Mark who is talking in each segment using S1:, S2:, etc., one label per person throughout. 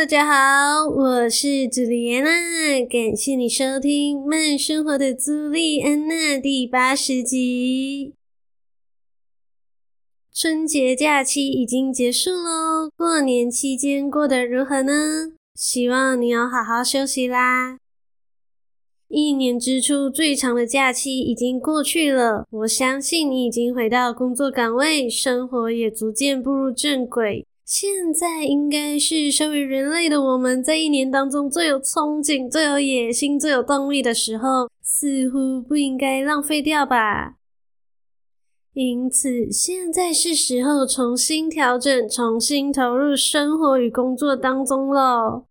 S1: 大家好，我是朱莉安娜，感谢你收听《慢生活的朱莉安娜》第八十集。春节假期已经结束喽，过年期间过得如何呢？希望你要好好休息啦。一年之初最长的假期已经过去了，我相信你已经回到工作岗位，生活也逐渐步入正轨。现在应该是身为人类的我们，在一年当中最有憧憬、最有野心、最有动力的时候，似乎不应该浪费掉吧。因此，现在是时候重新调整、重新投入生活与工作当中了。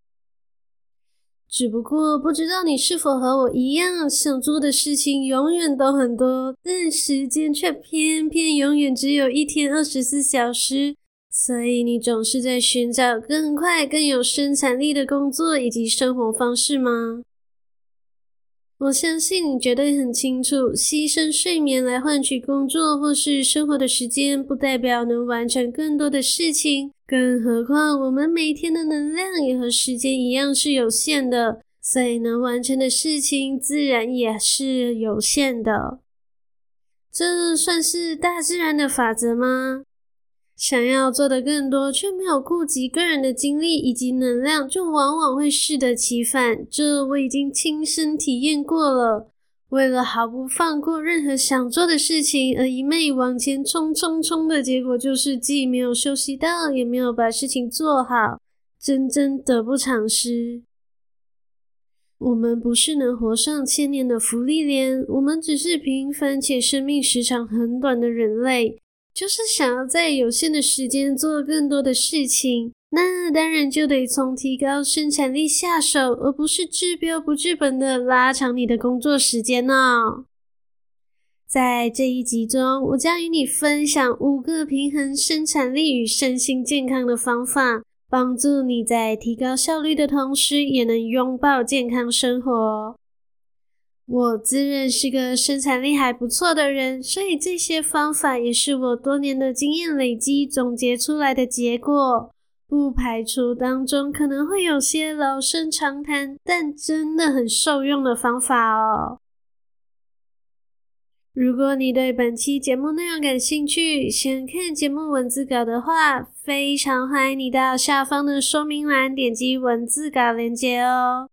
S1: 只不过，不知道你是否和我一样，想做的事情永远都很多，但时间却偏偏永远只有一天二十四小时。所以你总是在寻找更快、更有生产力的工作以及生活方式吗？我相信你绝对很清楚，牺牲睡眠来换取工作或是生活的时间，不代表能完成更多的事情。更何况，我们每天的能量也和时间一样是有限的，所以能完成的事情自然也是有限的。这算是大自然的法则吗？想要做的更多，却没有顾及个人的精力以及能量，就往往会适得其反。这我已经亲身体验过了。为了毫不放过任何想做的事情，而一昧往前冲冲冲的结果，就是既没有休息到，也没有把事情做好，真真得不偿失。我们不是能活上千年的福利莲，我们只是平凡且生命时长很短的人类。就是想要在有限的时间做更多的事情，那当然就得从提高生产力下手，而不是治标不治本的拉长你的工作时间哦。在这一集中，我将与你分享五个平衡生产力与身心健康的方法，帮助你在提高效率的同时，也能拥抱健康生活。我自认是个生产力还不错的人，所以这些方法也是我多年的经验累积总结出来的结果。不排除当中可能会有些老生常谈，但真的很受用的方法哦。如果你对本期节目内容感兴趣，想看节目文字稿的话，非常欢迎你到下方的说明栏点击文字稿连接哦。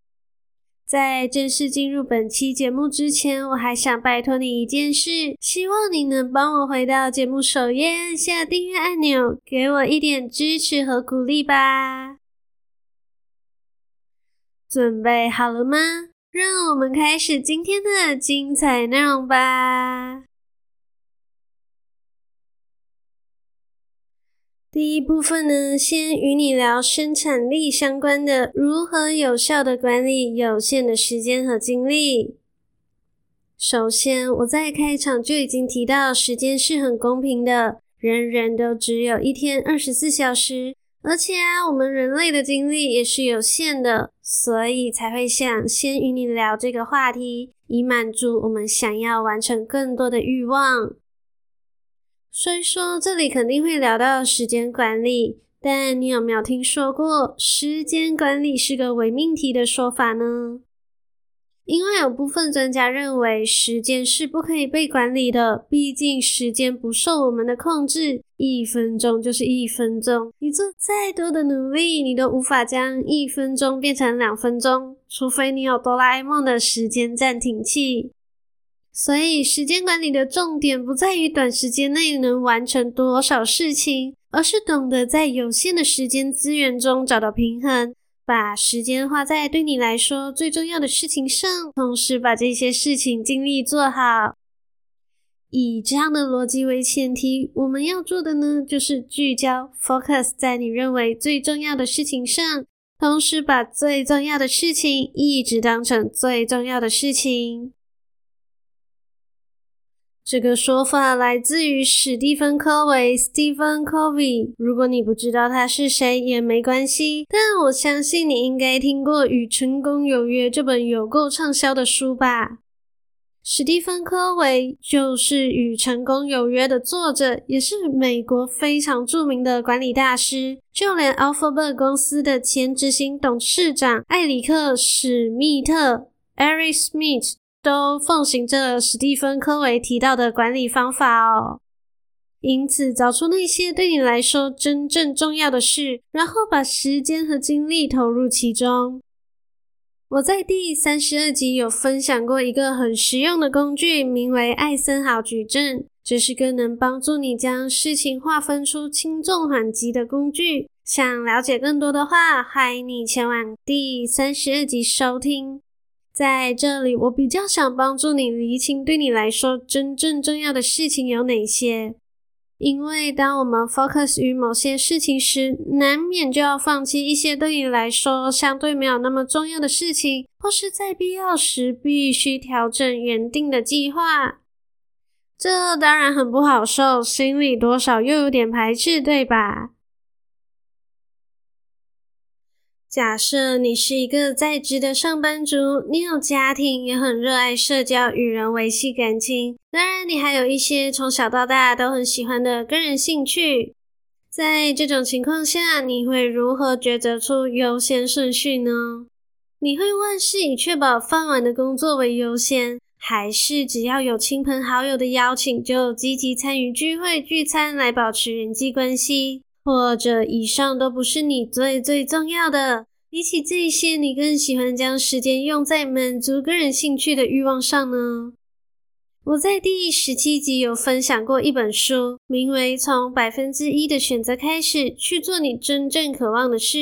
S1: 在正式进入本期节目之前，我还想拜托你一件事，希望你能帮我回到节目首页，按下订阅按钮，给我一点支持和鼓励吧。准备好了吗？让我们开始今天的精彩内容吧。第一部分呢，先与你聊生产力相关的，如何有效的管理有限的时间和精力。首先，我在开场就已经提到，时间是很公平的，人人都只有一天二十四小时，而且啊，我们人类的精力也是有限的，所以才会想先与你聊这个话题，以满足我们想要完成更多的欲望。虽说这里肯定会聊到时间管理，但你有没有听说过时间管理是个伪命题的说法呢？因为有部分专家认为时间是不可以被管理的，毕竟时间不受我们的控制，一分钟就是一分钟，你做再多的努力，你都无法将一分钟变成两分钟，除非你有哆啦 A 梦的时间暂停器。所以，时间管理的重点不在于短时间内能完成多少事情，而是懂得在有限的时间资源中找到平衡，把时间花在对你来说最重要的事情上，同时把这些事情尽力做好。以这样的逻辑为前提，我们要做的呢，就是聚焦 （focus） 在你认为最重要的事情上，同时把最重要的事情一直当成最重要的事情。这个说法来自于史蒂芬·科维 （Stephen Covey）。如果你不知道他是谁也没关系，但我相信你应该听过《与成功有约》这本有够畅销的书吧。史蒂芬·科维就是《与成功有约》的作者，也是美国非常著名的管理大师。就连 Alphabet 公司的前执行董事长艾里克·史密特 （Eric Schmidt） 都奉行着史蒂芬·科维提到的管理方法哦。因此，找出那些对你来说真正重要的事，然后把时间和精力投入其中。我在第三十二集有分享过一个很实用的工具，名为艾森豪矩阵。这是个能帮助你将事情划分出轻重缓急的工具。想了解更多的话，欢迎你前往第三十二集收听。在这里，我比较想帮助你厘清对你来说真正重要的事情有哪些。因为当我们 focus 于某些事情时，难免就要放弃一些对你来说相对没有那么重要的事情，或是在必要时必须调整原定的计划。这当然很不好受，心里多少又有点排斥，对吧？假设你是一个在职的上班族，你有家庭，也很热爱社交，与人维系感情。当然，你还有一些从小到大都很喜欢的个人兴趣。在这种情况下，你会如何抉择出优先顺序呢？你会万事以确保饭碗的工作为优先，还是只要有亲朋好友的邀请就积极参与聚会聚餐来保持人际关系？或者以上都不是你最最重要的。比起这些，你更喜欢将时间用在满足个人兴趣的欲望上呢？我在第十七集有分享过一本书，名为《从百分之一的选择开始，去做你真正渴望的事》。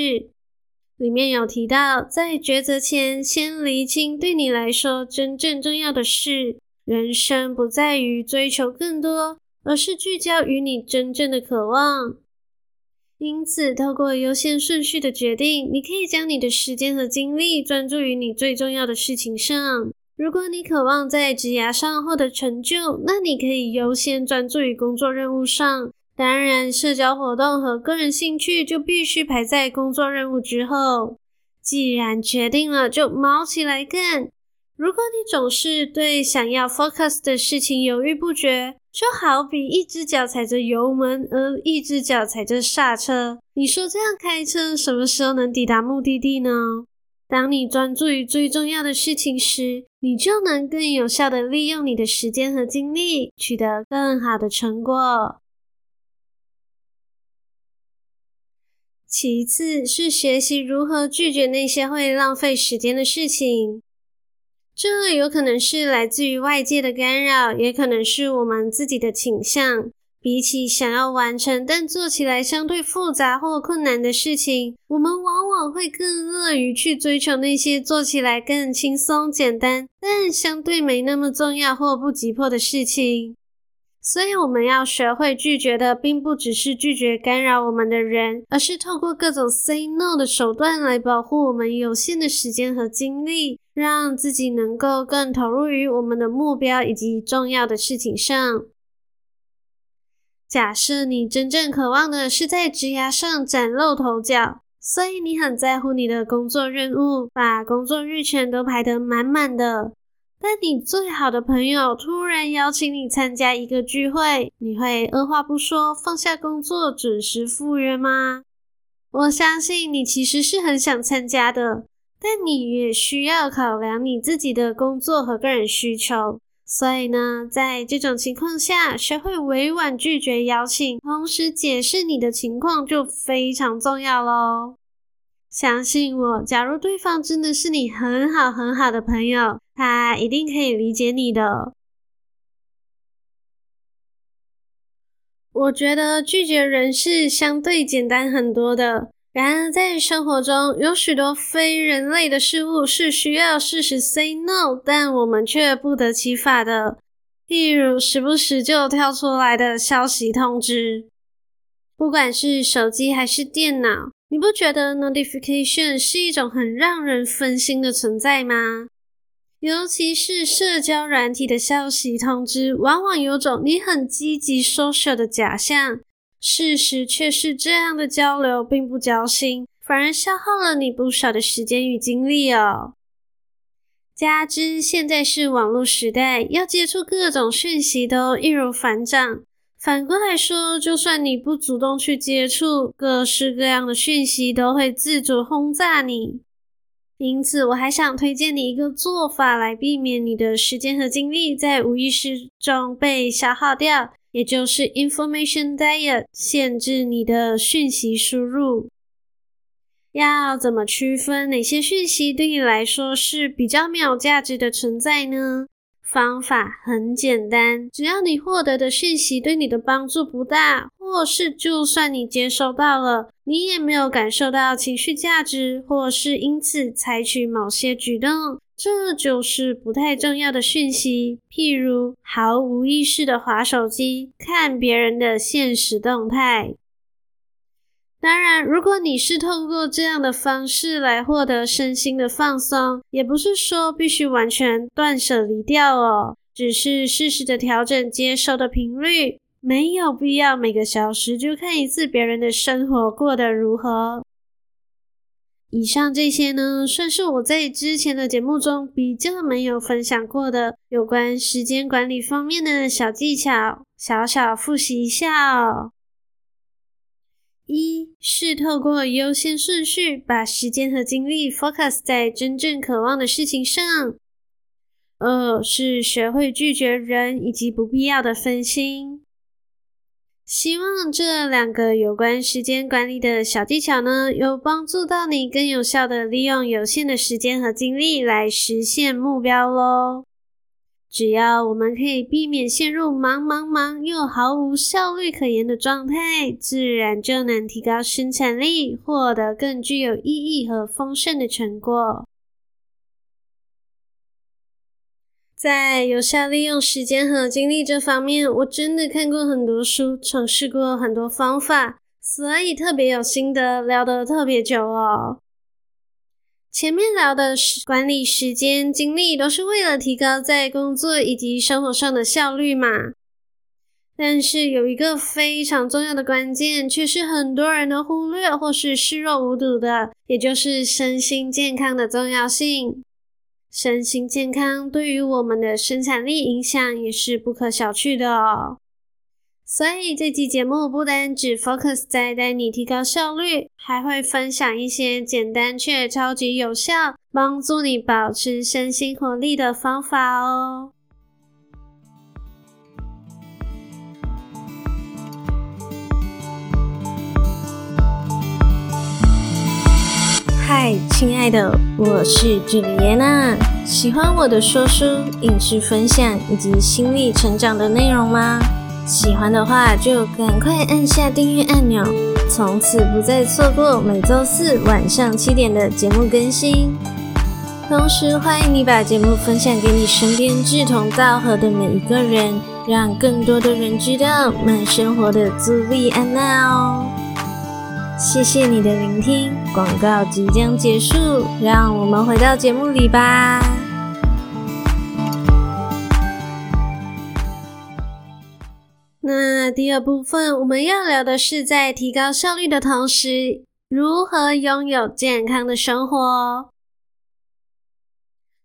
S1: 里面有提到，在抉择前，先厘清对你来说真正重要的事。人生不在于追求更多，而是聚焦于你真正的渴望。因此，透过优先顺序的决定，你可以将你的时间和精力专注于你最重要的事情上。如果你渴望在职涯上获得成就，那你可以优先专注于工作任务上。当然，社交活动和个人兴趣就必须排在工作任务之后。既然决定了，就卯起来干。如果你总是对想要 focus 的事情犹豫不决，就好比一只脚踩着油门，而一只脚踩着刹车。你说这样开车什么时候能抵达目的地呢？当你专注于最重要的事情时，你就能更有效地利用你的时间和精力，取得更好的成果。其次是学习如何拒绝那些会浪费时间的事情。这有可能是来自于外界的干扰，也可能是我们自己的倾向。比起想要完成但做起来相对复杂或困难的事情，我们往往会更乐于去追求那些做起来更轻松简单，但相对没那么重要或不急迫的事情。所以我们要学会拒绝的，并不只是拒绝干扰我们的人，而是透过各种 say no 的手段来保护我们有限的时间和精力，让自己能够更投入于我们的目标以及重要的事情上。假设你真正渴望的是在职涯上崭露头角，所以你很在乎你的工作任务，把工作日程都排得满满的。但你最好的朋友突然邀请你参加一个聚会，你会二话不说放下工作准时赴约吗？我相信你其实是很想参加的，但你也需要考量你自己的工作和个人需求。所以呢，在这种情况下，学会委婉拒绝邀请，同时解释你的情况就非常重要喽。相信我，假如对方真的是你很好很好的朋友，他一定可以理解你的。我觉得拒绝人是相对简单很多的，然而在生活中有许多非人类的事物是需要适时 say no，但我们却不得其法的，例如时不时就跳出来的消息通知，不管是手机还是电脑。你不觉得 notification 是一种很让人分心的存在吗？尤其是社交软体的消息通知，往往有种你很积极 social 的假象，事实却是这样的交流并不交心，反而消耗了你不少的时间与精力哦。加之现在是网络时代，要接触各种讯息都易如反掌。反过来说，就算你不主动去接触，各式各样的讯息都会自主轰炸你。因此，我还想推荐你一个做法来避免你的时间和精力在无意识中被消耗掉，也就是 information diet，限制你的讯息输入。要怎么区分哪些讯息对你来说是比较没有价值的存在呢？方法很简单，只要你获得的讯息对你的帮助不大，或是就算你接收到了，你也没有感受到情绪价值，或是因此采取某些举动，这就是不太重要的讯息。譬如毫无意识的滑手机，看别人的现实动态。当然，如果你是透过这样的方式来获得身心的放松，也不是说必须完全断舍离掉哦，只是适时的调整接收的频率，没有必要每个小时就看一次别人的生活过得如何。以上这些呢，算是我在之前的节目中比较没有分享过的有关时间管理方面的小技巧，小小复习一下哦。一是透过优先顺序，把时间和精力 focus 在真正渴望的事情上。二是学会拒绝人以及不必要的分心。希望这两个有关时间管理的小技巧呢，有帮助到你更有效地利用有限的时间和精力来实现目标喽。只要我们可以避免陷入忙忙忙又毫无效率可言的状态，自然就能提高生产力，获得更具有意义和丰盛的成果。在有效利用时间和精力这方面，我真的看过很多书，尝试过很多方法，所以特别有心得，聊得特别久哦。前面聊的是管理时间精力，都是为了提高在工作以及生活上的效率嘛。但是有一个非常重要的关键，却是很多人都忽略或是视若无睹的，也就是身心健康的重要性。身心健康对于我们的生产力影响也是不可小觑的哦。所以这期节目不单只 focus 在带你提高效率，还会分享一些简单却超级有效，帮助你保持身心活力的方法哦。嗨，亲爱的，我是朱莉安娜。喜欢我的说书、影视分享以及心理成长的内容吗？喜欢的话，就赶快按下订阅按钮，从此不再错过每周四晚上七点的节目更新。同时，欢迎你把节目分享给你身边志同道合的每一个人，让更多的人知道慢生活的朱莉安娜哦。谢谢你的聆听，广告即将结束，让我们回到节目里吧。那第二部分我们要聊的是，在提高效率的同时，如何拥有健康的生活。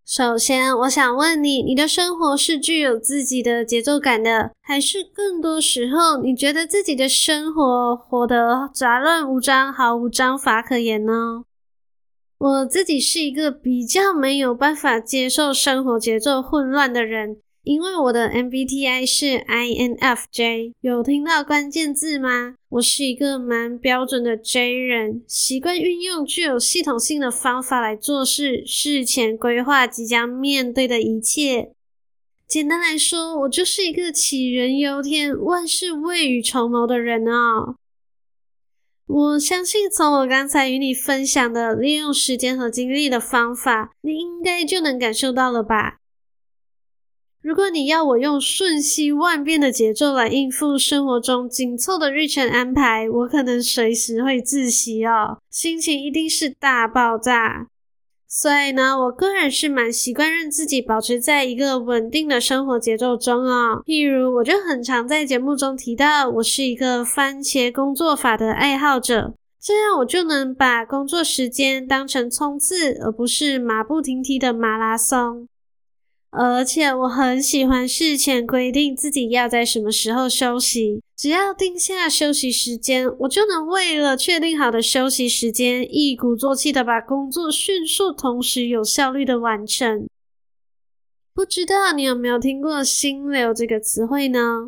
S1: 首先，我想问你，你的生活是具有自己的节奏感的，还是更多时候你觉得自己的生活活得杂乱无章、毫无章法可言呢？我自己是一个比较没有办法接受生活节奏混乱的人。因为我的 MBTI 是 INFJ，有听到关键字吗？我是一个蛮标准的 J 人，习惯运用具有系统性的方法来做事，事前规划即将面对的一切。简单来说，我就是一个杞人忧天、万事未雨绸缪的人哦。我相信从我刚才与你分享的利用时间和精力的方法，你应该就能感受到了吧？如果你要我用瞬息万变的节奏来应付生活中紧凑的日程安排，我可能随时会窒息哦，心情一定是大爆炸。所以呢，我个人是蛮习惯让自己保持在一个稳定的生活节奏中哦。譬如，我就很常在节目中提到，我是一个番茄工作法的爱好者，这样我就能把工作时间当成冲刺，而不是马不停蹄的马拉松。而且我很喜欢事前规定自己要在什么时候休息，只要定下休息时间，我就能为了确定好的休息时间，一鼓作气的把工作迅速、同时有效率的完成。不知道你有没有听过“心流”这个词汇呢？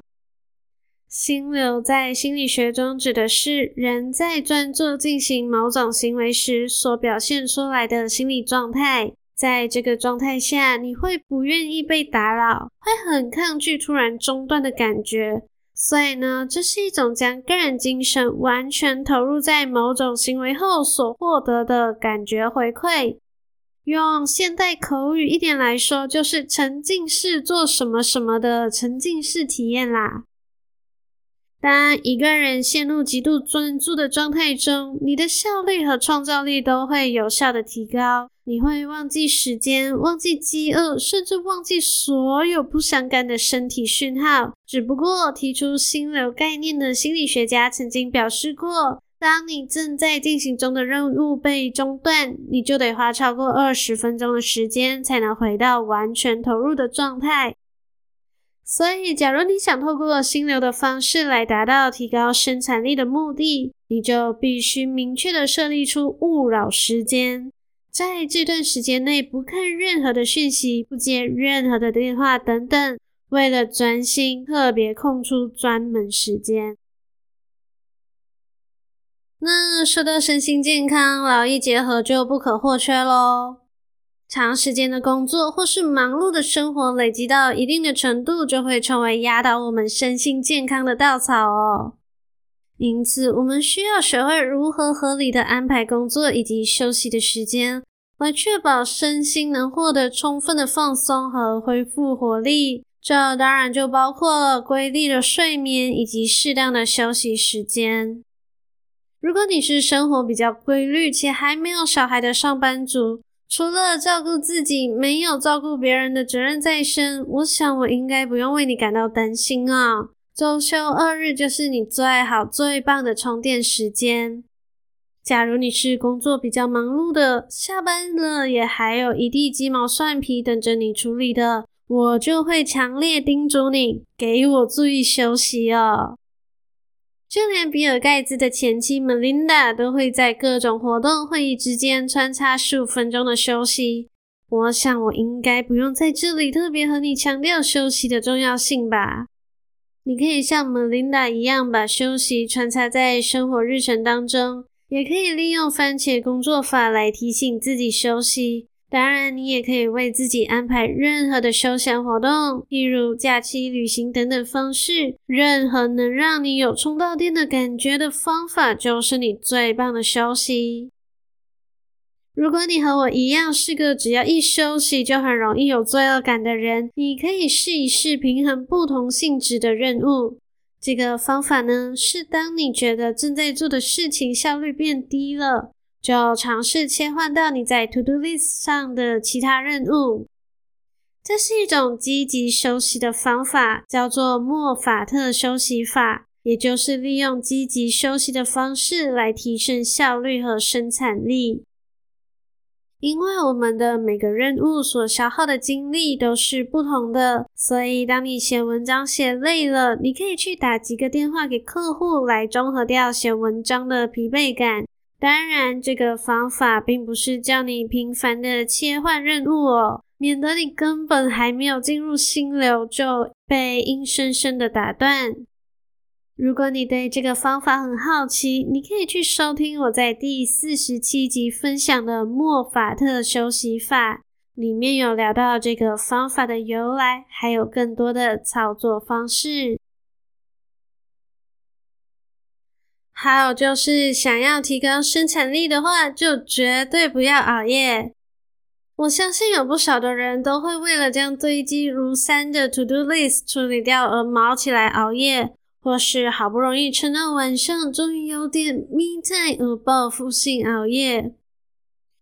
S1: 心流在心理学中指的是人在专注进行某种行为时所表现出来的心理状态。在这个状态下，你会不愿意被打扰，会很抗拒突然中断的感觉。所以呢，这是一种将个人精神完全投入在某种行为后所获得的感觉回馈。用现代口语一点来说，就是沉浸式做什么什么的沉浸式体验啦。当一个人陷入极度专注的状态中，你的效率和创造力都会有效的提高。你会忘记时间，忘记饥饿，甚至忘记所有不相干的身体讯号。只不过，提出心流概念的心理学家曾经表示过，当你正在进行中的任务被中断，你就得花超过二十分钟的时间才能回到完全投入的状态。所以，假如你想透过心流的方式来达到提高生产力的目的，你就必须明确的设立出勿扰时间，在这段时间内不看任何的讯息，不接任何的电话等等，为了专心，特别空出专门时间。那说到身心健康，劳逸结合就不可或缺喽。长时间的工作或是忙碌的生活累积到一定的程度，就会成为压倒我们身心健康的稻草哦。因此，我们需要学会如何合理的安排工作以及休息的时间，来确保身心能获得充分的放松和恢复活力。这当然就包括了规律的睡眠以及适当的休息时间。如果你是生活比较规律且还没有小孩的上班族，除了照顾自己，没有照顾别人的责任在身，我想我应该不用为你感到担心啊。周休二日就是你最好最棒的充电时间。假如你是工作比较忙碌的，下班了也还有一地鸡毛蒜皮等着你处理的，我就会强烈叮嘱你，给我注意休息哦。就连比尔盖茨的前妻 Melinda 都会在各种活动会议之间穿插十五分钟的休息。我想我应该不用在这里特别和你强调休息的重要性吧？你可以像 Melinda 一样把休息穿插在生活日程当中，也可以利用番茄工作法来提醒自己休息。当然，你也可以为自己安排任何的休闲活动，例如假期、旅行等等方式。任何能让你有充到电的感觉的方法，就是你最棒的休息。如果你和我一样是个只要一休息就很容易有罪恶感的人，你可以试一试平衡不同性质的任务。这个方法呢，是当你觉得正在做的事情效率变低了。就尝试切换到你在 To Do List 上的其他任务。这是一种积极休息的方法，叫做莫法特休息法，也就是利用积极休息的方式来提升效率和生产力。因为我们的每个任务所消耗的精力都是不同的，所以当你写文章写累了，你可以去打几个电话给客户，来中和掉写文章的疲惫感。当然，这个方法并不是叫你频繁的切换任务哦，免得你根本还没有进入心流就被硬生生的打断。如果你对这个方法很好奇，你可以去收听我在第四十七集分享的莫法特休息法，里面有聊到这个方法的由来，还有更多的操作方式。还有就是，想要提高生产力的话，就绝对不要熬夜。我相信有不少的人都会为了将堆积如山的 To Do List 处理掉而卯起来熬夜，或是好不容易撑到晚上，终于有点 Me Time 而报复性熬夜。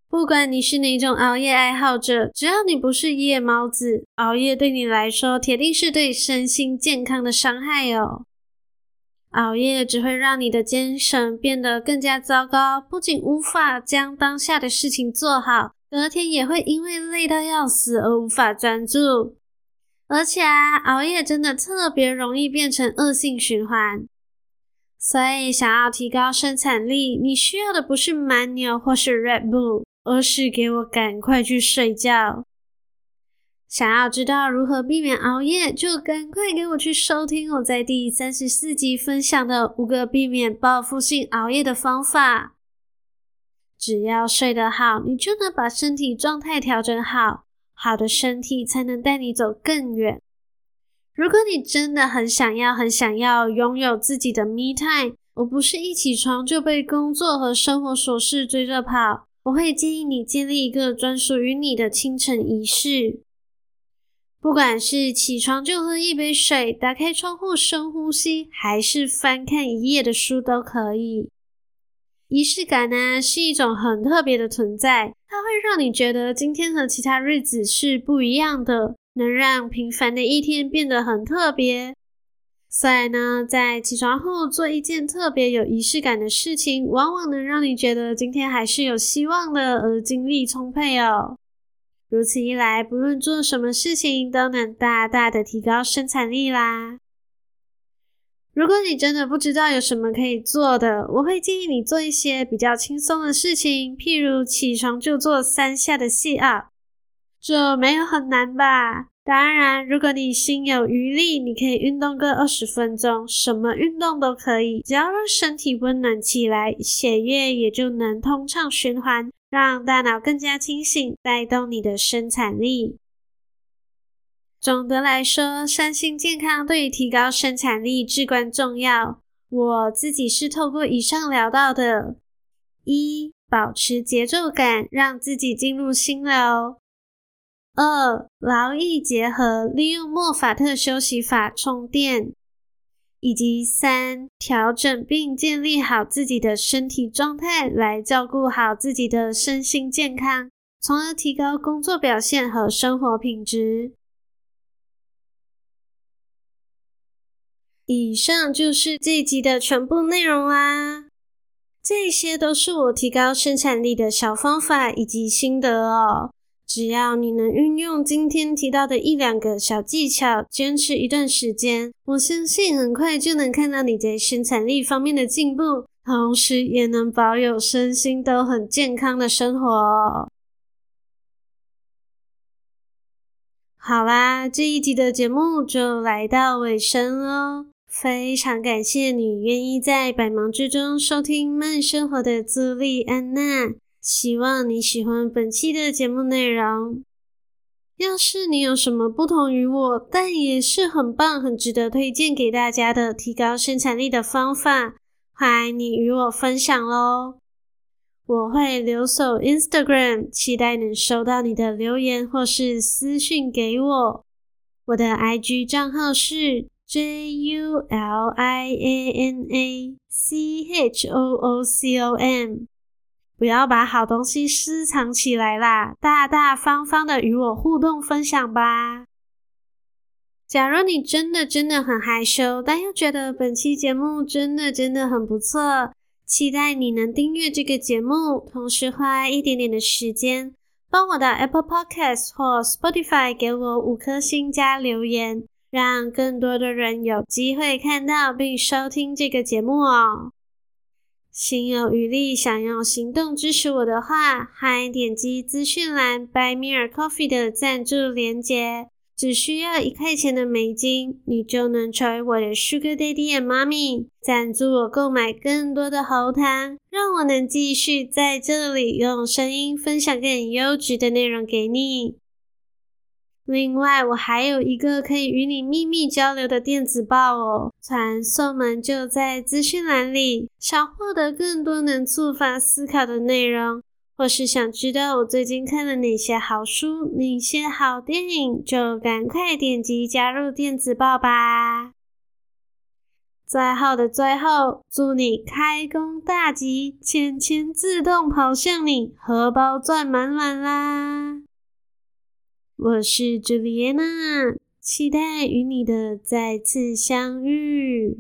S1: 不管你是哪种熬夜爱好者，只要你不是夜猫子，熬夜对你来说铁定是对身心健康的伤害哦。熬夜只会让你的精神变得更加糟糕，不仅无法将当下的事情做好，隔天也会因为累到要死而无法专注。而且啊，熬夜真的特别容易变成恶性循环。所以，想要提高生产力，你需要的不是蛮牛或是 Red Bull。而是给我赶快去睡觉。想要知道如何避免熬夜，就赶快给我去收听我在第三十四集分享的五个避免报复性熬夜的方法。只要睡得好，你就能把身体状态调整好，好的身体才能带你走更远。如果你真的很想要、很想要拥有自己的 me time，我不是一起床就被工作和生活琐事追着跑。我会建议你建立一个专属于你的清晨仪式，不管是起床就喝一杯水，打开窗户深呼吸，还是翻看一页的书都可以。仪式感呢，是一种很特别的存在，它会让你觉得今天和其他日子是不一样的，能让平凡的一天变得很特别。所以呢，在起床后做一件特别有仪式感的事情，往往能让你觉得今天还是有希望的，而精力充沛哦。如此一来，不论做什么事情，都能大大的提高生产力啦。如果你真的不知道有什么可以做的，我会建议你做一些比较轻松的事情，譬如起床就做三下的 sit up，这没有很难吧？当然，如果你心有余力，你可以运动个二十分钟，什么运动都可以，只要让身体温暖起来，血液也就能通畅循环，让大脑更加清醒，带动你的生产力。总的来说，身心健康对于提高生产力至关重要。我自己是透过以上聊到的：一、保持节奏感，让自己进入心流。二、劳逸结合，利用莫法特休息法充电，以及三、调整并建立好自己的身体状态，来照顾好自己的身心健康，从而提高工作表现和生活品质。以上就是这一集的全部内容啦，这些都是我提高生产力的小方法以及心得哦。只要你能运用今天提到的一两个小技巧，坚持一段时间，我相信很快就能看到你在生产力方面的进步，同时也能保有身心都很健康的生活。好啦，这一集的节目就来到尾声喽，非常感谢你愿意在百忙之中收听慢生活的朱莉安娜。希望你喜欢本期的节目内容。要是你有什么不同于我，但也是很棒、很值得推荐给大家的提高生产力的方法，欢迎你与我分享喽！我会留守 Instagram，期待能收到你的留言或是私讯给我。我的 IG 账号是 Julianacocom。不要把好东西私藏起来啦，大大方方的与我互动分享吧。假如你真的真的很害羞，但又觉得本期节目真的真的很不错，期待你能订阅这个节目，同时花一点点的时间，帮我到 Apple Podcast 或 Spotify 给我五颗星加留言，让更多的人有机会看到并收听这个节目哦。心有余力，想用行动支持我的话，欢迎点击资讯栏 “By Me a Coffee 的赞助链接，只需要一块钱的美金，你就能成为我的 Sugar Daddy and Mommy，赞助我购买更多的喉糖，让我能继续在这里用声音分享更优质的内容给你。另外，我还有一个可以与你秘密交流的电子报哦，传送门就在资讯栏里。想获得更多能触发思考的内容，或是想知道我最近看了哪些好书、哪些好电影，就赶快点击加入电子报吧。最后的最后，祝你开工大吉，钱钱自动跑向你，荷包赚满满啦！我是 Juliana，，期待与你的再次相遇。